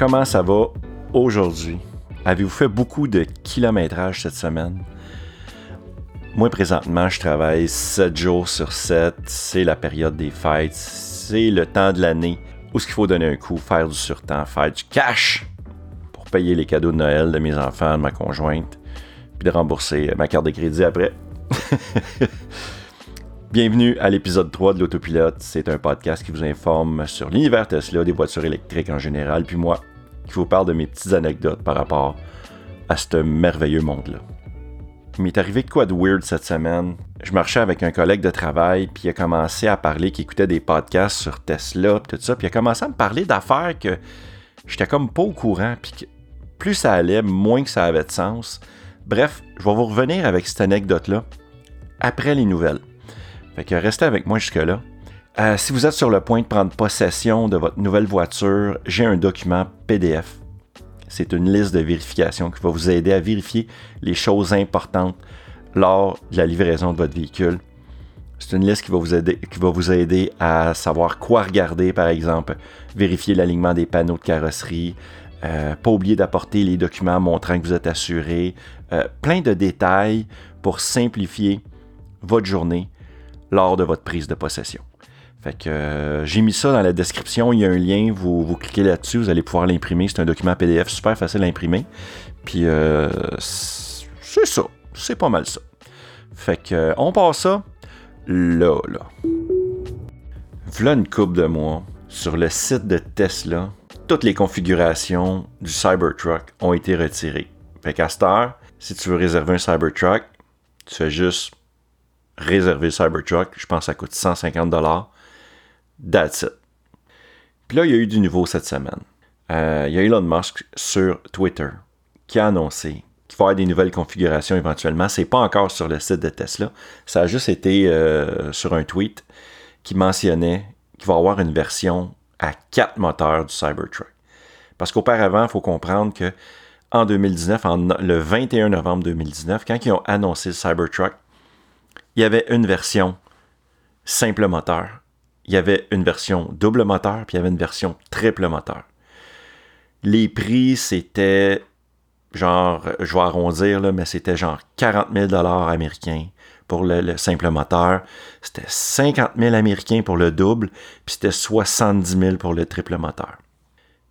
Comment ça va aujourd'hui? Avez-vous fait beaucoup de kilométrage cette semaine? Moi, présentement, je travaille 7 jours sur 7. C'est la période des fêtes. C'est le temps de l'année où ce qu'il faut donner un coup, faire du surtemps, faire du cash pour payer les cadeaux de Noël de mes enfants, de ma conjointe, puis de rembourser ma carte de crédit après. Bienvenue à l'épisode 3 de l'Autopilote. C'est un podcast qui vous informe sur l'univers Tesla, des voitures électriques en général, puis moi, qui vous parle de mes petites anecdotes par rapport à ce merveilleux monde-là. Il m'est arrivé quoi de weird cette semaine. Je marchais avec un collègue de travail, puis il a commencé à parler qu'il écoutait des podcasts sur Tesla, puis tout ça, puis il a commencé à me parler d'affaires que j'étais comme pas au courant, puis que plus ça allait, moins que ça avait de sens. Bref, je vais vous revenir avec cette anecdote-là après les nouvelles. Fait que restez avec moi jusque-là. Euh, si vous êtes sur le point de prendre possession de votre nouvelle voiture, j'ai un document PDF. C'est une liste de vérification qui va vous aider à vérifier les choses importantes lors de la livraison de votre véhicule. C'est une liste qui va, vous aider, qui va vous aider à savoir quoi regarder, par exemple, vérifier l'alignement des panneaux de carrosserie, euh, pas oublier d'apporter les documents montrant que vous êtes assuré, euh, plein de détails pour simplifier votre journée lors de votre prise de possession. Fait que euh, j'ai mis ça dans la description, il y a un lien, vous, vous cliquez là-dessus, vous allez pouvoir l'imprimer. C'est un document PDF super facile à imprimer. Puis euh, c'est ça, c'est pas mal ça. Fait que euh, on passe ça là, là. Voilà une coupe de mois sur le site de Tesla. Toutes les configurations du Cybertruck ont été retirées. Fait qu'à cette heure, si tu veux réserver un Cybertruck, tu fais juste réserver le Cybertruck. Je pense que ça coûte 150 That's it. Puis là, il y a eu du nouveau cette semaine. Euh, il y a Elon Musk sur Twitter qui a annoncé qu'il va y avoir des nouvelles configurations éventuellement. C'est pas encore sur le site de Tesla. Ça a juste été euh, sur un tweet qui mentionnait qu'il va y avoir une version à quatre moteurs du Cybertruck. Parce qu'auparavant, il faut comprendre que en 2019, le 21 novembre 2019, quand ils ont annoncé le Cybertruck, il y avait une version simple moteur, il y avait une version double moteur, puis il y avait une version triple moteur. Les prix, c'était genre, je vais arrondir, là, mais c'était genre 40 000 américains pour le, simple moteur. C'était 50 000 américains pour le double, puis c'était 70 000 pour le triple moteur.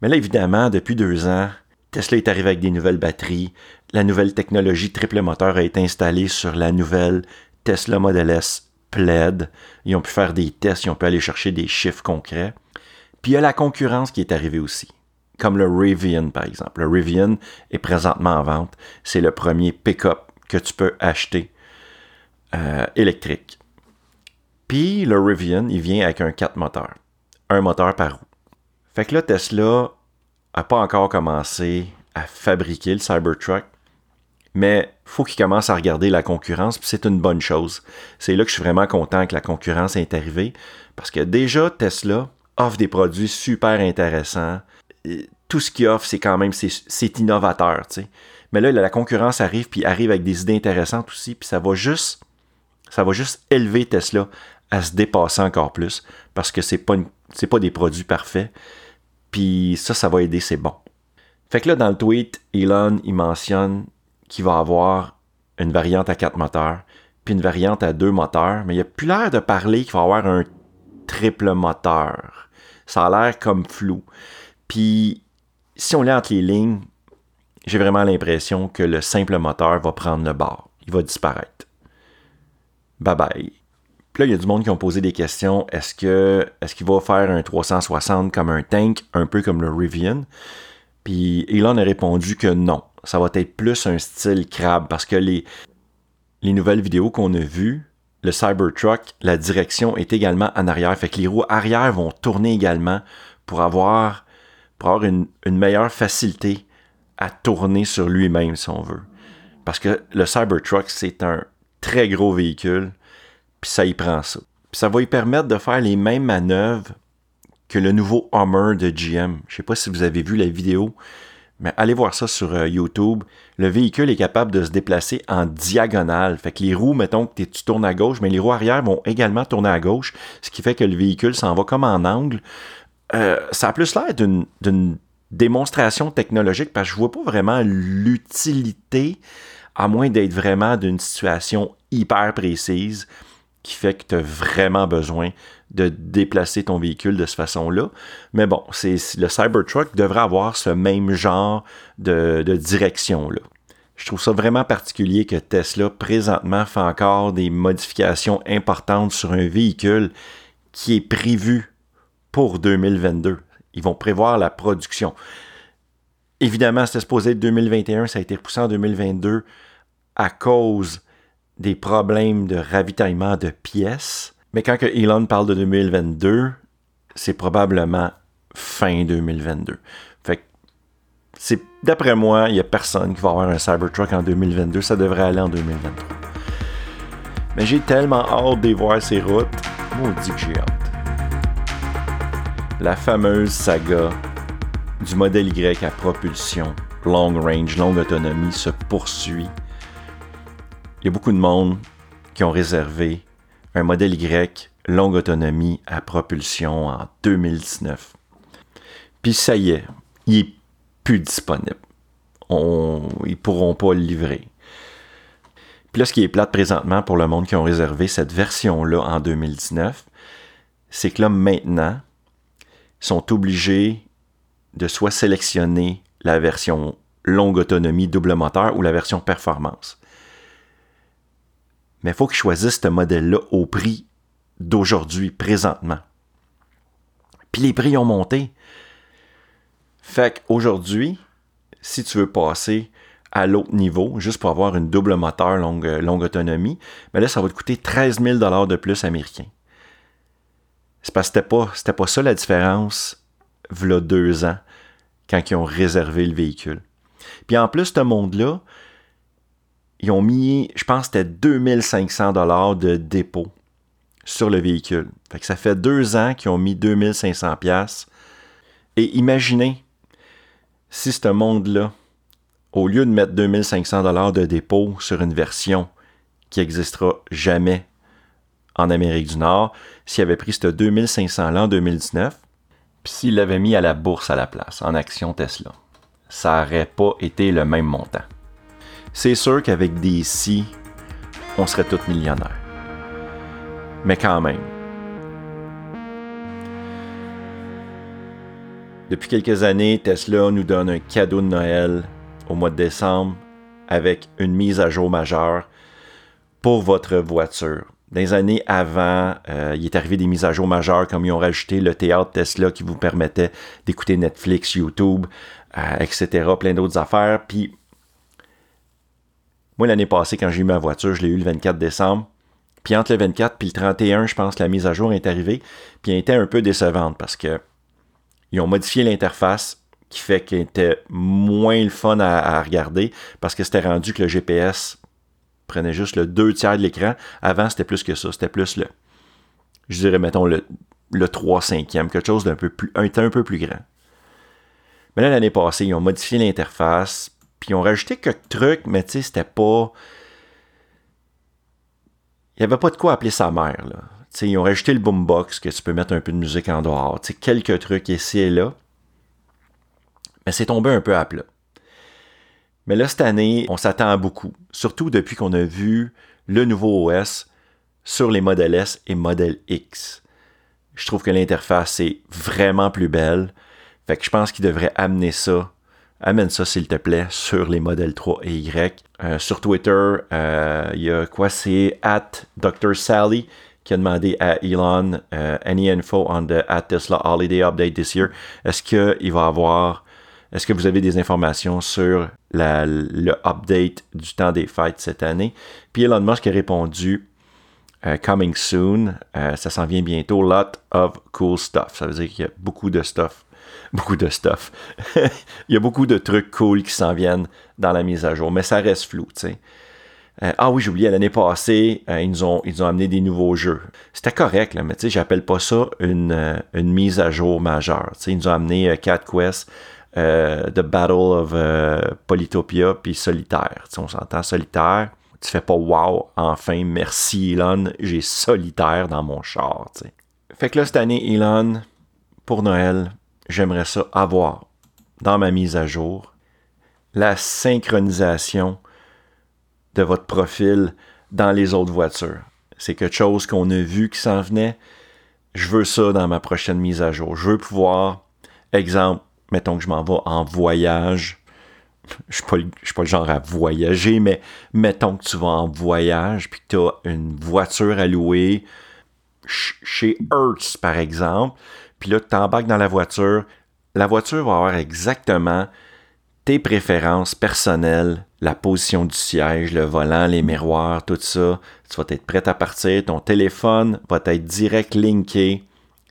Mais là, évidemment, depuis deux ans, Tesla est arrivé avec des nouvelles batteries. La nouvelle technologie triple moteur a été installée sur la nouvelle Tesla Model S plaid. Ils ont pu faire des tests, ils ont pu aller chercher des chiffres concrets. Puis il y a la concurrence qui est arrivée aussi, comme le Rivian par exemple. Le Rivian est présentement en vente. C'est le premier pick-up que tu peux acheter euh, électrique. Puis le Rivian, il vient avec un 4 moteurs. Un moteur par roue. Fait que là, Tesla n'a pas encore commencé à fabriquer le Cybertruck, mais faut qu'il commence à regarder la concurrence, puis c'est une bonne chose. C'est là que je suis vraiment content que la concurrence est arrivée, parce que déjà, Tesla offre des produits super intéressants. Tout ce qu'il offre, c'est quand même, c'est innovateur, tu sais. Mais là, la concurrence arrive, puis arrive avec des idées intéressantes aussi, puis ça va juste, ça va juste élever Tesla à se dépasser encore plus, parce que c'est pas, c'est pas des produits parfaits, puis ça, ça va aider, c'est bon. Fait que là, dans le tweet, Elon, il mentionne qui va avoir une variante à quatre moteurs, puis une variante à deux moteurs, mais il n'y a plus l'air de parler qu'il va avoir un triple moteur. Ça a l'air comme flou. Puis, si on lit entre les lignes, j'ai vraiment l'impression que le simple moteur va prendre le bord. Il va disparaître. Bye bye. Puis là, il y a du monde qui ont posé des questions. Est-ce que est-ce qu'il va faire un 360 comme un tank, un peu comme le Rivian? Puis Elon a répondu que non ça va être plus un style crabe parce que les, les nouvelles vidéos qu'on a vues, le Cybertruck, la direction est également en arrière. Fait que les roues arrière vont tourner également pour avoir, pour avoir une, meilleure facilité à tourner sur lui-même, si on veut. Parce que le Cybertruck, c'est un très gros véhicule, puis ça y prend ça. Puis ça va lui permettre de faire les mêmes manœuvres que le nouveau Hummer de GM. Je sais pas si vous avez vu la vidéo mais allez voir ça sur euh, YouTube. Le véhicule est capable de se déplacer en diagonale. Fait que les roues, mettons que tu tournes à gauche, mais les roues arrière vont également tourner à gauche, ce qui fait que le véhicule s'en va comme en angle. Euh, ça a plus l'air d'une démonstration technologique parce que je vois pas vraiment l'utilité, à moins d'être vraiment d'une situation hyper précise qui fait que tu as vraiment besoin de déplacer ton véhicule de cette façon-là. Mais bon, c'est le Cybertruck devrait avoir ce même genre de, de direction-là. Je trouve ça vraiment particulier que Tesla présentement fait encore des modifications importantes sur un véhicule qui est prévu pour 2022. Ils vont prévoir la production. Évidemment, c'était supposé être 2021, ça a été repoussé en 2022 à cause des problèmes de ravitaillement de pièces. Mais quand que Elon parle de 2022, c'est probablement fin 2022. Fait c'est d'après moi, il n'y a personne qui va avoir un Cybertruck en 2022, ça devrait aller en 2023. Mais j'ai tellement hâte de voir ces routes. Maudit que j'ai hâte. La fameuse saga du modèle Y à propulsion, long range, longue autonomie se poursuit il y a beaucoup de monde qui ont réservé un modèle Y longue autonomie à propulsion en 2019. Puis ça y est, il est plus disponible. On, ils pourront pas le livrer. Puis là, ce qui est plate présentement pour le monde qui ont réservé cette version-là en 2019, c'est que là, maintenant, ils sont obligés de soit sélectionner la version longue autonomie double moteur ou la version performance mais il faut qu'ils choisissent ce modèle-là au prix d'aujourd'hui, présentement. Puis les prix ont monté. Fait qu'aujourd'hui, si tu veux passer à l'autre niveau, juste pour avoir une double moteur longue, autonomie, mais là, ça va te coûter 13 000 de plus américain. C'est parce que c'était pas, pas ça la différence, voilà deux ans, quand ils ont réservé le véhicule. Puis en plus, ce monde-là, ils ont mis, je pense c'était 2500 dollars de dépôt sur le véhicule. Fait ça fait deux ans qu'ils ont mis 2500 pièces. Et imaginez si ce monde-là, au lieu de mettre 2500 dollars de dépôt sur une version qui n'existera jamais en Amérique du Nord, s'il avait pris ce 2500-là en 2019, puis s'il l'avait mis à la bourse à la place, en action Tesla, ça n'aurait pas été le même montant. C'est sûr qu'avec des si, on serait tous millionnaires. Mais quand même. Depuis quelques années, Tesla nous donne un cadeau de Noël au mois de décembre avec une mise à jour majeure pour votre voiture. Les années avant, euh, il est arrivé des mises à jour majeures comme ils ont rajouté le théâtre Tesla qui vous permettait d'écouter Netflix, YouTube, euh, etc., plein d'autres affaires. Puis moi, l'année passée, quand j'ai eu ma voiture, je l'ai eu le 24 décembre. Puis entre le 24 et le 31, je pense que la mise à jour est arrivée. Puis elle était un peu décevante parce que ils ont modifié l'interface qui fait qu'elle était moins le fun à, regarder parce que c'était rendu que le GPS prenait juste le deux tiers de l'écran. Avant, c'était plus que ça. C'était plus le, je dirais, mettons, le, le 3 cinquième, quelque chose d'un peu plus, un, un peu plus grand. Mais là, l'année passée, ils ont modifié l'interface, puis ils ont rajouté quelques trucs, mais tu sais, c'était pas. Il n'y avait pas de quoi appeler sa mère, là. sais, ils ont rajouté le boombox, que tu peux mettre un peu de musique en dehors. sais, quelques trucs ici et là. Mais c'est tombé un peu à plat. Mais là, cette année, on s'attend à beaucoup. Surtout depuis qu'on a vu le nouveau OS sur les modèles S et modèle X. Je trouve que l'interface est vraiment plus belle. Fait que je pense qu'il devrait amener ça amène ça s'il te plaît sur les modèles 3 et Y. Euh, sur Twitter, euh, il y a quoi? C'est at Dr. Sally qui a demandé à Elon euh, any info on the at Tesla holiday update this year. Est-ce qu'il va avoir est-ce que vous avez des informations sur le update du temps des fêtes cette année? Puis Elon Musk a répondu Coming soon, ça s'en vient bientôt, lot of cool stuff. Ça veut dire qu'il y a beaucoup de stuff beaucoup de stuff. il y a beaucoup de trucs cool qui s'en viennent dans la mise à jour, mais ça reste flou. Euh, ah oui, oublié, l'année passée, euh, ils, ont, ils ont amené des nouveaux jeux. C'était correct, mais tu sais, j'appelle pas ça une, euh, mise à jour majeure. Ils nous ont amené Cat Quest, The Battle of Polytopia, puis Solitaire. On s'entend Solitaire. Tu fais pas wow, enfin, merci Elon, j'ai Solitaire dans mon char. Fait que là, cette année, Elon, pour Noël, j'aimerais ça avoir dans ma mise à jour, la synchronisation de votre profil dans les autres voitures. C'est quelque chose qu'on a vu qui s'en venait. Je veux ça dans ma prochaine mise à jour. Je veux pouvoir, exemple, mettons que je m'en vais en voyage. Je ne suis, pas le genre à voyager, mais mettons que tu vas en voyage puis que tu as une voiture à louer chez Hertz, par exemple. Puis là, tu t'embarques dans la voiture. La voiture va avoir exactement tes préférences personnelles, la position du siège, le volant, les miroirs, tout ça. Tu vas être prêt à partir. Ton téléphone va être direct linké.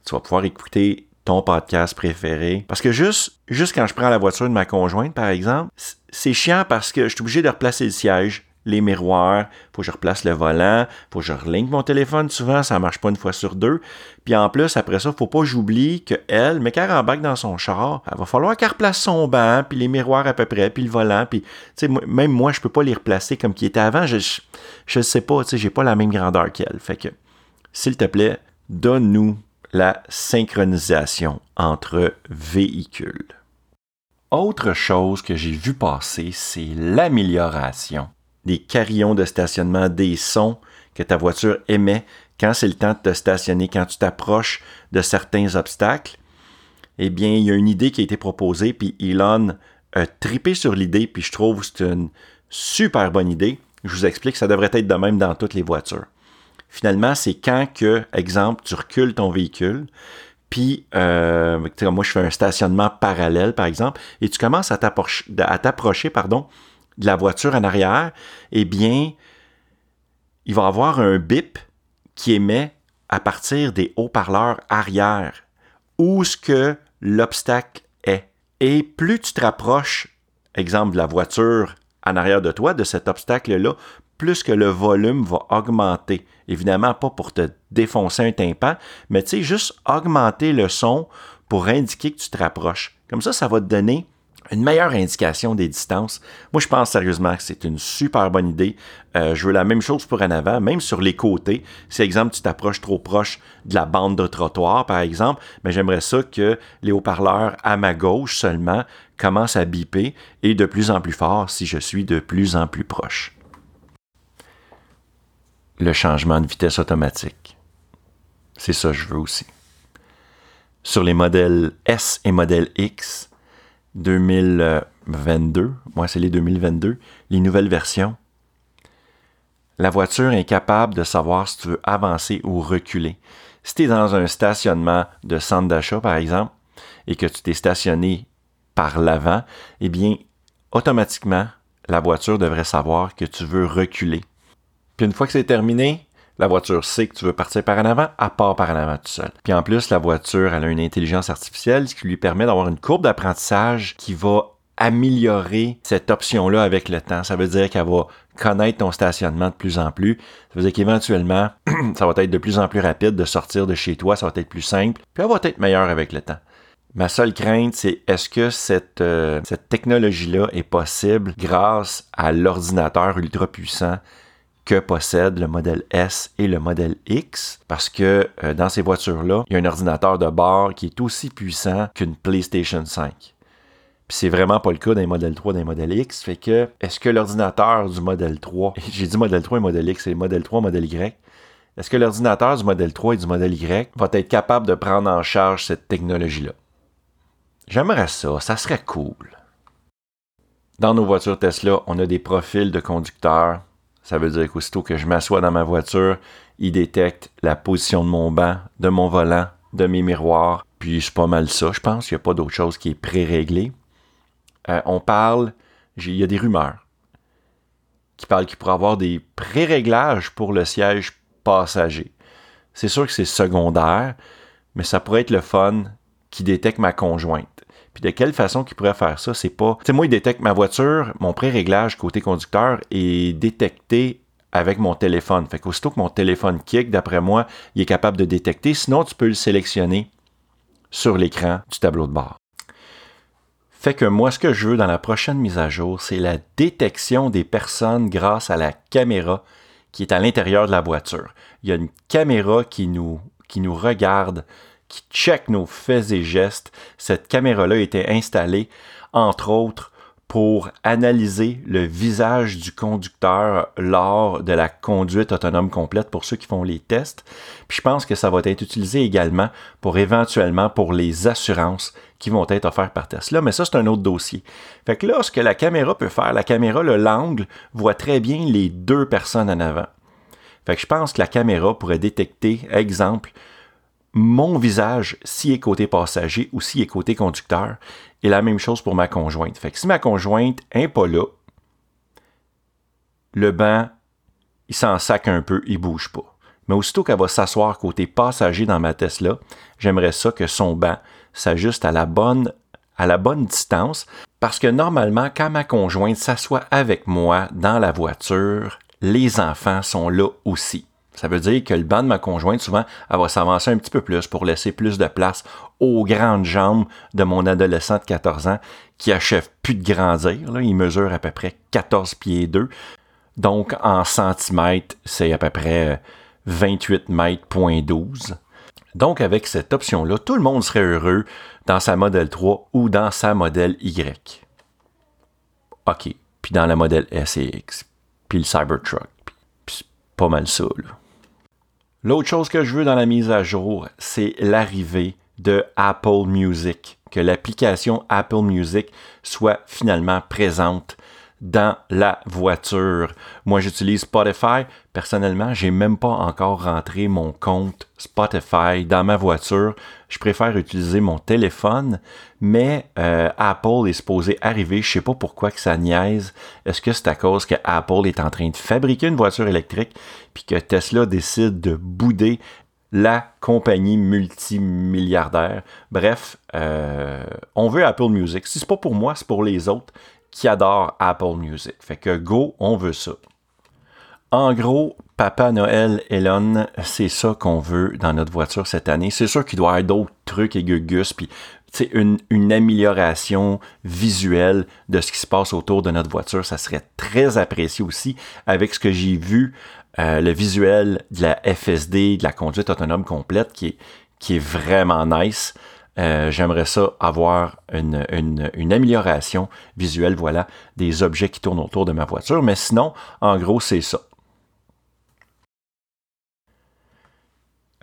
Tu vas pouvoir écouter ton podcast préféré. Parce que juste, juste quand je prends la voiture de ma conjointe, par exemple, c'est chiant parce que je suis obligé de replacer le siège les miroirs, faut que je replace le volant, faut que je relink mon téléphone souvent, ça marche pas une fois sur deux. Puis en plus, après ça, faut pas j'oublie que elle, mais qu'elle rembarque dans son char, il va falloir qu'elle replace son banc, puis les miroirs à peu près, puis le volant, puis même moi, je peux pas les replacer comme qui était avant, je, je, sais pas, tu sais, j'ai pas la même grandeur qu'elle. Fait que, s'il te plaît, donne-nous la synchronisation entre véhicules. Autre chose que j'ai vu passer, c'est l'amélioration des carillons de stationnement, des sons que ta voiture émet quand c'est le temps de te stationner, quand tu t'approches de certains obstacles, eh bien, il y a une idée qui a été proposée, puis Elon a tripé sur l'idée, puis je trouve que c'est une super bonne idée. Je vous explique, ça devrait être de même dans toutes les voitures. Finalement, c'est quand que, exemple, tu recules ton véhicule, puis euh, moi je fais un stationnement parallèle, par exemple, et tu commences à t'approcher, pardon, de la voiture en arrière, eh bien, il va avoir un bip qui émet à partir des haut-parleurs arrière où ce que l'obstacle est. Et plus tu te rapproches, exemple, de la voiture en arrière de toi, de cet obstacle-là, plus que le volume va augmenter. Évidemment, pas pour te défoncer un tympan, mais tu sais, juste augmenter le son pour indiquer que tu te rapproches. Comme ça, ça va te donner une meilleure indication des distances. Moi, je pense sérieusement que c'est une super bonne idée. Euh, je veux la même chose pour en avant, même sur les côtés. Si, exemple, tu t'approches trop proche de la bande de trottoir, par exemple, mais j'aimerais ça que les haut-parleurs à ma gauche seulement commencent à biper et de plus en plus fort si je suis de plus en plus proche. Le changement de vitesse automatique. C'est ça que je veux aussi. Sur les modèles S et modèle X, 2022, moi c'est les 2022, les nouvelles versions, la voiture est capable de savoir si tu veux avancer ou reculer. Si tu es dans un stationnement de centre d'achat, par exemple, et que tu t'es stationné par l'avant, eh bien, automatiquement, la voiture devrait savoir que tu veux reculer. Puis une fois que c'est terminé, la voiture sait que tu veux partir par en avant, à part par en avant tout seul. Puis en plus, la voiture, elle a une intelligence artificielle, ce qui lui permet d'avoir une courbe d'apprentissage qui va améliorer cette option-là avec le temps. Ça veut dire qu'elle va connaître ton stationnement de plus en plus. Ça veut dire qu'éventuellement, ça va être de plus en plus rapide de sortir de chez toi, ça va être plus simple, puis elle va être meilleure avec le temps. Ma seule crainte, c'est est-ce que cette, euh, cette technologie-là est possible grâce à l'ordinateur ultra puissant que possède le modèle S et le modèle X, parce que euh, dans ces voitures-là, il y a un ordinateur de bord qui est aussi puissant qu'une PlayStation 5. Puis c'est vraiment pas le cas d'un modèle 3, d'un modèle X. Fait que, est-ce que l'ordinateur du modèle 3, j'ai dit modèle 3 et modèle X, c'est le modèle 3, modèle Y, est-ce que l'ordinateur du modèle 3 et du modèle Y va être capable de prendre en charge cette technologie-là? J'aimerais ça, ça serait cool. Dans nos voitures Tesla, on a des profils de conducteurs ça veut dire qu'aussitôt que je m'assois dans ma voiture, il détecte la position de mon banc, de mon volant, de mes miroirs. Puis c'est pas mal ça, je pense. Il n'y a pas d'autre chose qui est pré-réglé. Euh, on parle, il y a des rumeurs qui parlent qu'il pourrait avoir des pré-réglages pour le siège passager. C'est sûr que c'est secondaire, mais ça pourrait être le fun qui détecte ma conjointe. De quelle façon qu'il pourrait faire ça, c'est pas. Tu sais, moi, il détecte ma voiture, mon pré-réglage côté conducteur est détecté avec mon téléphone. Fait qu'aussitôt que mon téléphone kick, d'après moi, il est capable de détecter. Sinon, tu peux le sélectionner sur l'écran du tableau de bord. Fait que moi, ce que je veux dans la prochaine mise à jour, c'est la détection des personnes grâce à la caméra qui est à l'intérieur de la voiture. Il y a une caméra qui nous, qui nous regarde qui check nos faits et gestes. Cette caméra-là été installée, entre autres, pour analyser le visage du conducteur lors de la conduite autonome complète pour ceux qui font les tests. Puis je pense que ça va être utilisé également pour éventuellement pour les assurances qui vont être offertes par Tesla, mais ça c'est un autre dossier. Fait que là, ce que la caméra peut faire, la caméra, l'angle voit très bien les deux personnes en avant. Fait que je pense que la caméra pourrait détecter, exemple, mon visage s'il est côté passager ou s'il est côté conducteur. Et la même chose pour ma conjointe. Fait si ma conjointe n'est pas là, le banc, il s'en sac un peu, il bouge pas. Mais aussitôt qu'elle va s'asseoir côté passager dans ma Tesla, j'aimerais ça que son banc s'ajuste à la bonne à la bonne distance parce que normalement quand ma conjointe s'assoit avec moi dans la voiture, les enfants sont là aussi. Ça veut dire que le banc de ma conjointe, souvent, elle va s'avancer un petit peu plus pour laisser plus de place aux grandes jambes de mon adolescent de 14 ans qui achève plus de grandir. Là. Il mesure à peu près 14 pieds 2. Donc, en centimètres, c'est à peu près 28 mètres, point 12. Donc, avec cette option-là, tout le monde serait heureux dans sa modèle 3 ou dans sa modèle Y. OK. Puis dans la modèle S et X. Puis le Cybertruck. Puis pas mal ça, là. L'autre chose que je veux dans la mise à jour, c'est l'arrivée de Apple Music, que l'application Apple Music soit finalement présente dans la voiture. Moi, j'utilise Spotify. Personnellement, j'ai même pas encore rentré mon compte Spotify dans ma voiture. Je préfère utiliser mon téléphone, mais euh, Apple est supposé arriver. Je sais pas pourquoi que ça niaise. Est-ce que c'est à cause que Apple est en train de fabriquer une voiture électrique, puis que Tesla décide de bouder la compagnie multimilliardaire? Bref, euh, on veut Apple Music. Si c'est pas pour moi, c'est pour les autres qui adore Apple Music. Fait que go, on veut ça. En gros, Papa Noël, Elon, c'est ça qu'on veut dans notre voiture cette année. C'est sûr qu'il doit y avoir d'autres trucs et gugus, puis une, une amélioration visuelle de ce qui se passe autour de notre voiture. Ça serait très apprécié aussi avec ce que j'ai vu, euh, le visuel de la FSD, de la conduite autonome complète, qui est vraiment nice. Euh, j'aimerais ça avoir une, amélioration visuelle, voilà, des objets qui tournent autour de ma voiture. Mais sinon, en gros, c'est ça.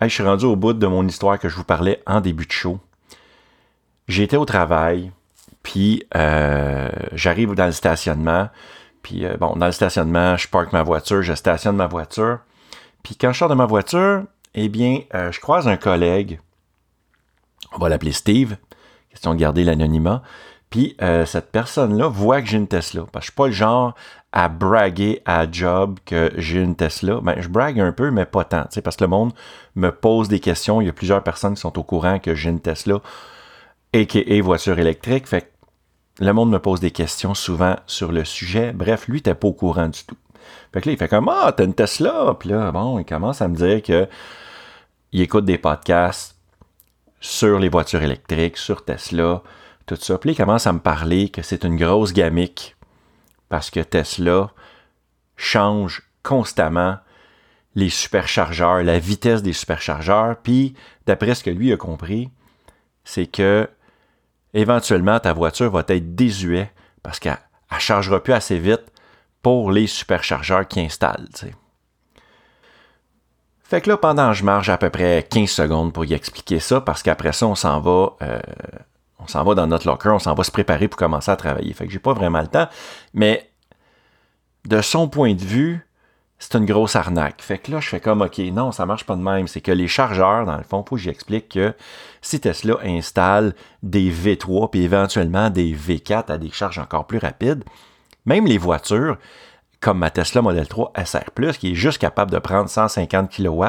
je suis rendu au bout de mon histoire que je vous parlais en début de show. J'étais au travail, puis euh, j'arrive dans le stationnement. Puis euh, bon, dans le stationnement, je parque ma voiture, je stationne ma voiture. Puis quand je sors de ma voiture, eh bien, je croise un collègue on va l'appeler Steve, question de garder l'anonymat. Puis euh, cette personne-là voit que j'ai une Tesla. Parce que je suis pas le genre à braguer à job que j'ai une Tesla. Ben, je brague un peu, mais pas tant. Parce que le monde me pose des questions. Il y a plusieurs personnes qui sont au courant que j'ai une Tesla, a.k.a. voiture électrique. Fait que le monde me pose des questions souvent sur le sujet. Bref, lui, n'était pas au courant du tout. Fait que là, il fait comme Ah, t'as une Tesla. Puis là, bon, il commence à me dire que il écoute des podcasts sur les voitures électriques, sur Tesla, tout ça. Puis il commence à me parler que c'est une grosse gamique parce que Tesla change constamment les superchargeurs, la vitesse des superchargeurs. Puis, d'après ce que lui a compris, c'est que éventuellement ta voiture va être désuète parce qu'elle ne chargera plus assez vite pour les superchargeurs qui installent. Fait que là, pendant que je marche à peu près 15 secondes pour y expliquer ça, parce qu'après ça, on s'en va, euh, on s'en va dans notre locker, on s'en va se préparer pour commencer à travailler. Fait que j'ai pas vraiment le temps. Mais de son point de vue, c'est une grosse arnaque. Fait que là, je fais comme, OK, non, ça marche pas de même. C'est que les chargeurs, dans le fond, faut que j'explique que si Tesla installe des V3 puis éventuellement des V4 à des charges encore plus rapides, même les voitures, comme ma Tesla Model 3 SR+, qui est juste capable de prendre 150 kW,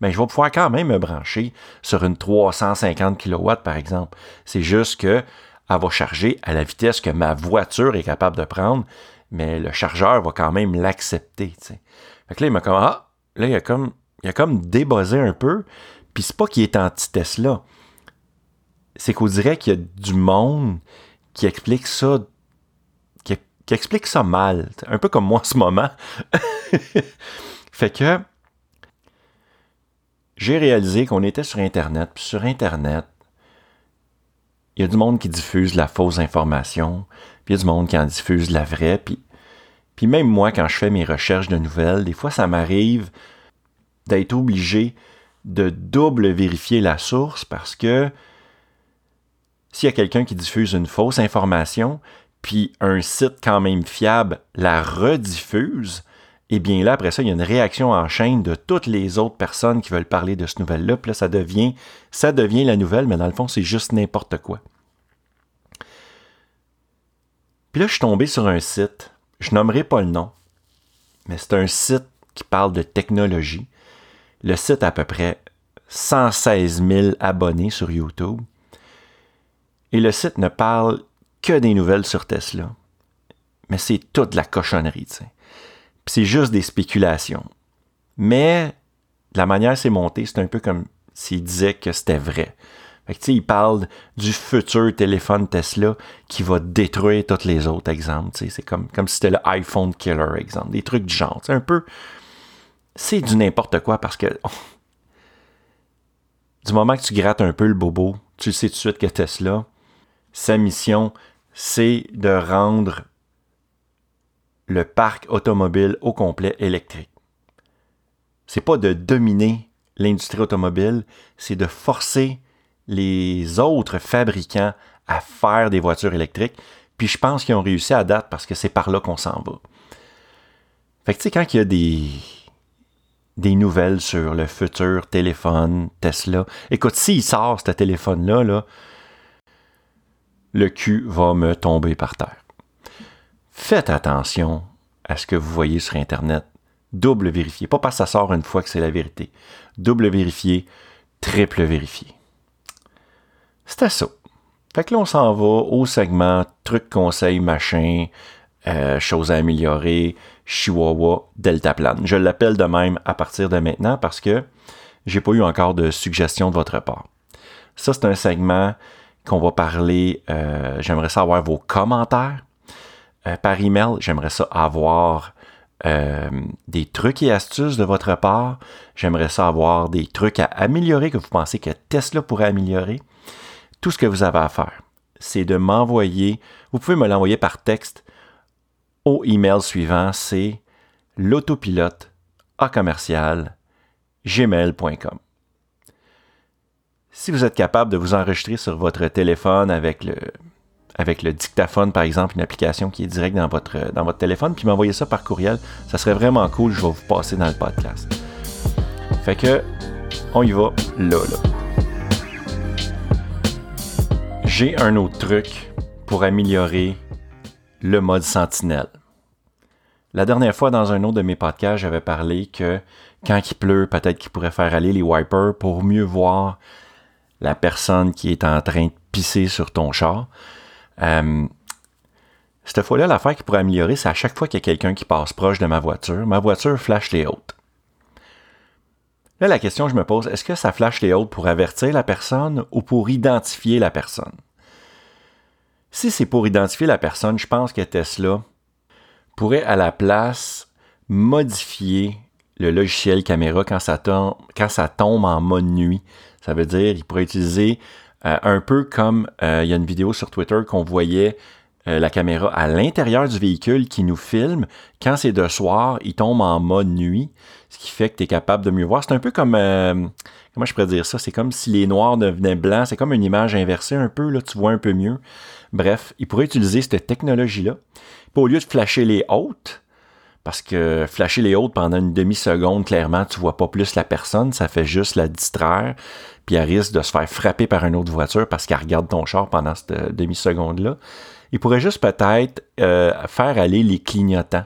mais je vais pouvoir quand même me brancher sur une 350 kW, par exemple. C'est juste que elle va charger à la vitesse que ma voiture est capable de prendre, mais le chargeur va quand même l'accepter. Fait que là, il m'a comme Ah, là, il a comme, il a comme débossé un peu. Puis c'est pas qu'il est anti-Tesla. C'est qu'on dirait qu'il y a du monde qui explique ça qui explique ça mal, un peu comme moi en ce moment. fait que j'ai réalisé qu'on était sur Internet. Puis sur Internet, il y a du monde qui diffuse la fausse information, puis il y a du monde qui en diffuse la vraie. Puis, puis même moi, quand je fais mes recherches de nouvelles, des fois, ça m'arrive d'être obligé de double vérifier la source parce que s'il y a quelqu'un qui diffuse une fausse information, puis un site quand même fiable la rediffuse, et eh bien là, après ça, il y a une réaction en chaîne de toutes les autres personnes qui veulent parler de ce nouvelle-là. Puis là, ça devient, ça devient la nouvelle, mais dans le fond, c'est juste n'importe quoi. Puis là, je suis tombé sur un site, je nommerai pas le nom, mais c'est un site qui parle de technologie. Le site a à peu près 116 000 abonnés sur YouTube. Et le site ne parle que des nouvelles sur Tesla. Mais c'est toute la cochonnerie, tu sais. c'est juste des spéculations. Mais la manière c'est monté, c'est un peu comme s'il disait que c'était vrai. Fait que, il parle du futur téléphone Tesla qui va détruire tous les autres exemples. C'est comme, comme si c'était le iPhone killer, exemple. Des trucs du genre. C'est un peu. C'est du n'importe quoi parce que. du moment que tu grattes un peu le bobo, tu sais tout de suite que Tesla, sa mission, c'est de rendre le parc automobile au complet électrique. C'est pas de dominer l'industrie automobile, c'est de forcer les autres fabricants à faire des voitures électriques. Puis je pense qu'ils ont réussi à date parce que c'est par là qu'on s'en va. Fait que tu sais, quand il y a des, nouvelles sur le futur téléphone Tesla, écoute, s'il sort ce téléphone-là, là, le cul va me tomber par terre. Faites attention à ce que vous voyez sur Internet. Double vérifier. Pas parce que ça sort une fois que c'est la vérité. Double vérifier, triple vérifier. C'était ça. Fait que là, on s'en va au segment trucs, conseils, machin, euh, choses à améliorer, Chihuahua, Deltaplan. Je l'appelle de même à partir de maintenant parce que j'ai pas eu encore de suggestions de votre part. Ça, c'est un segment qu'on va parler. Euh, j'aimerais savoir vos commentaires euh, par email. J'aimerais ça avoir euh, des trucs et astuces de votre part. J'aimerais ça avoir des trucs à améliorer que vous pensez que Tesla pourrait améliorer. Tout ce que vous avez à faire, c'est de m'envoyer. Vous pouvez me l'envoyer par texte au email suivant. C'est l'autopilote à commercial gmail.com. Si vous êtes capable de vous enregistrer sur votre téléphone avec le, avec le dictaphone, par exemple, une application qui est directe dans votre, dans votre téléphone, puis m'envoyer ça par courriel, ça serait vraiment cool. Je vais vous passer dans le podcast. Fait que, on y va là, là. J'ai un autre truc pour améliorer le mode sentinelle. La dernière fois, dans un autre de mes podcasts, j'avais parlé que quand il pleut, peut-être qu'il pourrait faire aller les wipers pour mieux voir la personne qui est en train de pisser sur ton char. Euh, cette fois-là, l'affaire qui pourrait améliorer, c'est à chaque fois qu'il y a quelqu'un qui passe proche de ma voiture, ma voiture flash les hautes. Là, la question que je me pose, est-ce que ça flash les hautes pour avertir la personne ou pour identifier la personne? Si c'est pour identifier la personne, je pense que Tesla pourrait à la place modifier le logiciel caméra quand ça, tombe, quand ça tombe en mode nuit. Ça veut dire qu'il pourrait utiliser euh, un peu comme euh, il y a une vidéo sur Twitter qu'on voyait euh, la caméra à l'intérieur du véhicule qui nous filme. Quand c'est de soir, il tombe en mode nuit, ce qui fait que tu es capable de mieux voir. C'est un peu comme, comment je pourrais dire ça, c'est comme si les noirs devenaient blancs, c'est comme une image inversée un peu, là, tu vois un peu mieux. Bref, il pourrait utiliser cette technologie-là. Au lieu de flasher les hautes, parce que flasher les hautes pendant une demi-seconde, clairement, tu vois pas plus la personne, ça fait juste la distraire, puis elle risque de se faire frapper par une autre voiture parce qu'elle regarde ton char pendant cette demi-seconde-là. Il pourrait juste peut-être euh, faire aller les clignotants.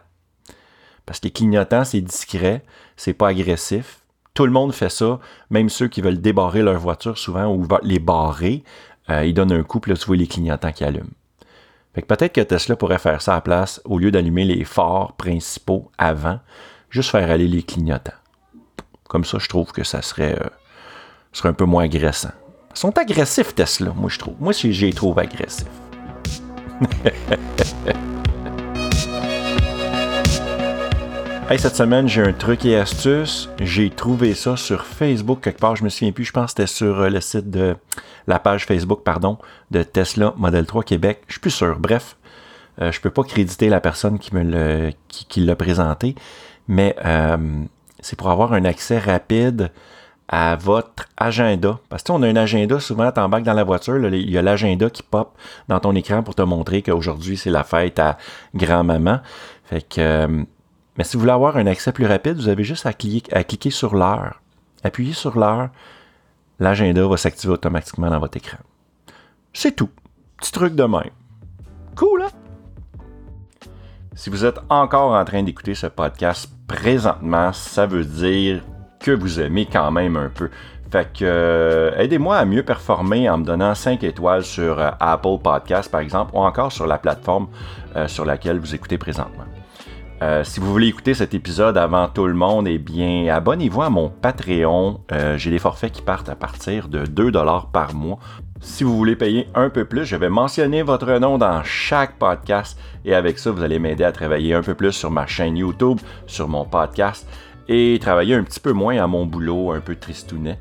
Parce que les clignotants, c'est discret, c'est pas agressif. Tout le monde fait ça, même ceux qui veulent débarrer leur voiture souvent ou les barrer, euh, ils donnent un coup, puis là, tu vois les clignotants qui allument. Fait que peut-être que Tesla pourrait faire ça à la place, au lieu d'allumer les phares principaux avant, juste faire aller les clignotants. Comme ça, je trouve que ça serait, euh, serait un peu moins agressant. Ils sont agressifs, Tesla, moi, je trouve. Moi, j'ai trouve agressif. Hey, cette semaine, j'ai un truc et astuce. J'ai trouvé ça sur Facebook quelque part. Je me souviens plus. Je pense que c'était sur euh, le site de la page Facebook, pardon, de Tesla Model 3 Québec. Je suis plus sûr. Bref, euh, je peux pas créditer la personne qui me le, qui, l'a présenté, mais euh, c'est pour avoir un accès rapide à votre agenda. Parce que on a un agenda, souvent, tu embarques dans la voiture, il y a l'agenda qui pop dans ton écran pour te montrer qu'aujourd'hui, c'est la fête à grand-maman. Fait que mais si vous voulez avoir un accès plus rapide, vous avez juste à cliquer, sur l'heure. Appuyez sur l'heure, l'agenda va s'activer automatiquement dans votre écran. C'est tout. Petit truc de même. Cool, hein? Si vous êtes encore en train d'écouter ce podcast présentement, ça veut dire que vous aimez quand même un peu. Fait que euh, aidez-moi à mieux performer en me donnant 5 étoiles sur euh, Apple Podcast par exemple ou encore sur la plateforme euh, sur laquelle vous écoutez présentement. Euh, si vous voulez écouter cet épisode avant tout le monde, eh bien, abonnez-vous à mon Patreon. Euh, j'ai des forfaits qui partent à partir de 2$ par mois. Si vous voulez payer un peu plus, je vais mentionner votre nom dans chaque podcast et avec ça, vous allez m'aider à travailler un peu plus sur ma chaîne YouTube, sur mon podcast et travailler un petit peu moins à mon boulot, un peu tristounet,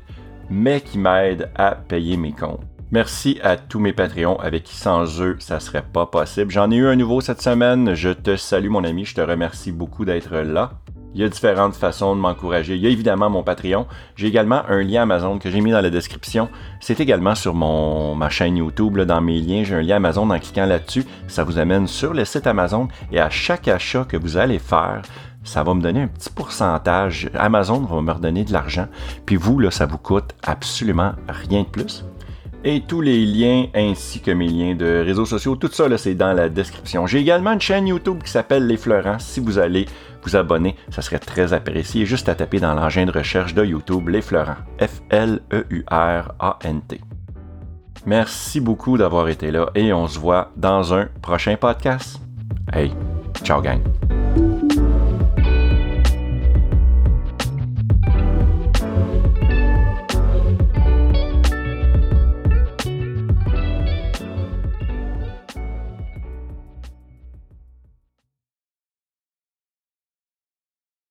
mais qui m'aide à payer mes comptes. Merci à tous mes Patreons avec qui sans eux, ça serait pas possible. J'en ai eu un nouveau cette semaine. Je te salue mon ami, je te remercie beaucoup d'être là. Il y a différentes façons de m'encourager. Il y a évidemment mon Patreon. J'ai également un lien Amazon que j'ai mis dans la description. C'est également sur mon, ma chaîne YouTube, dans mes liens. J'ai un lien Amazon en cliquant là-dessus. Ça vous amène sur le site Amazon et à chaque achat que vous allez faire, ça va me donner un petit pourcentage. Amazon va me redonner de l'argent. Puis vous, là, ça vous coûte absolument rien de plus. Et tous les liens ainsi que mes liens de réseaux sociaux, tout ça c'est dans la description. J'ai également une chaîne YouTube qui s'appelle Les Fleurants. Si vous allez vous abonner, ça serait très apprécié. Juste à taper dans l'engin de recherche de YouTube Les Fleurants. F-L-E-U-R-A-N-T. Merci beaucoup d'avoir été là et on se voit dans un prochain podcast. Hey, ciao gang.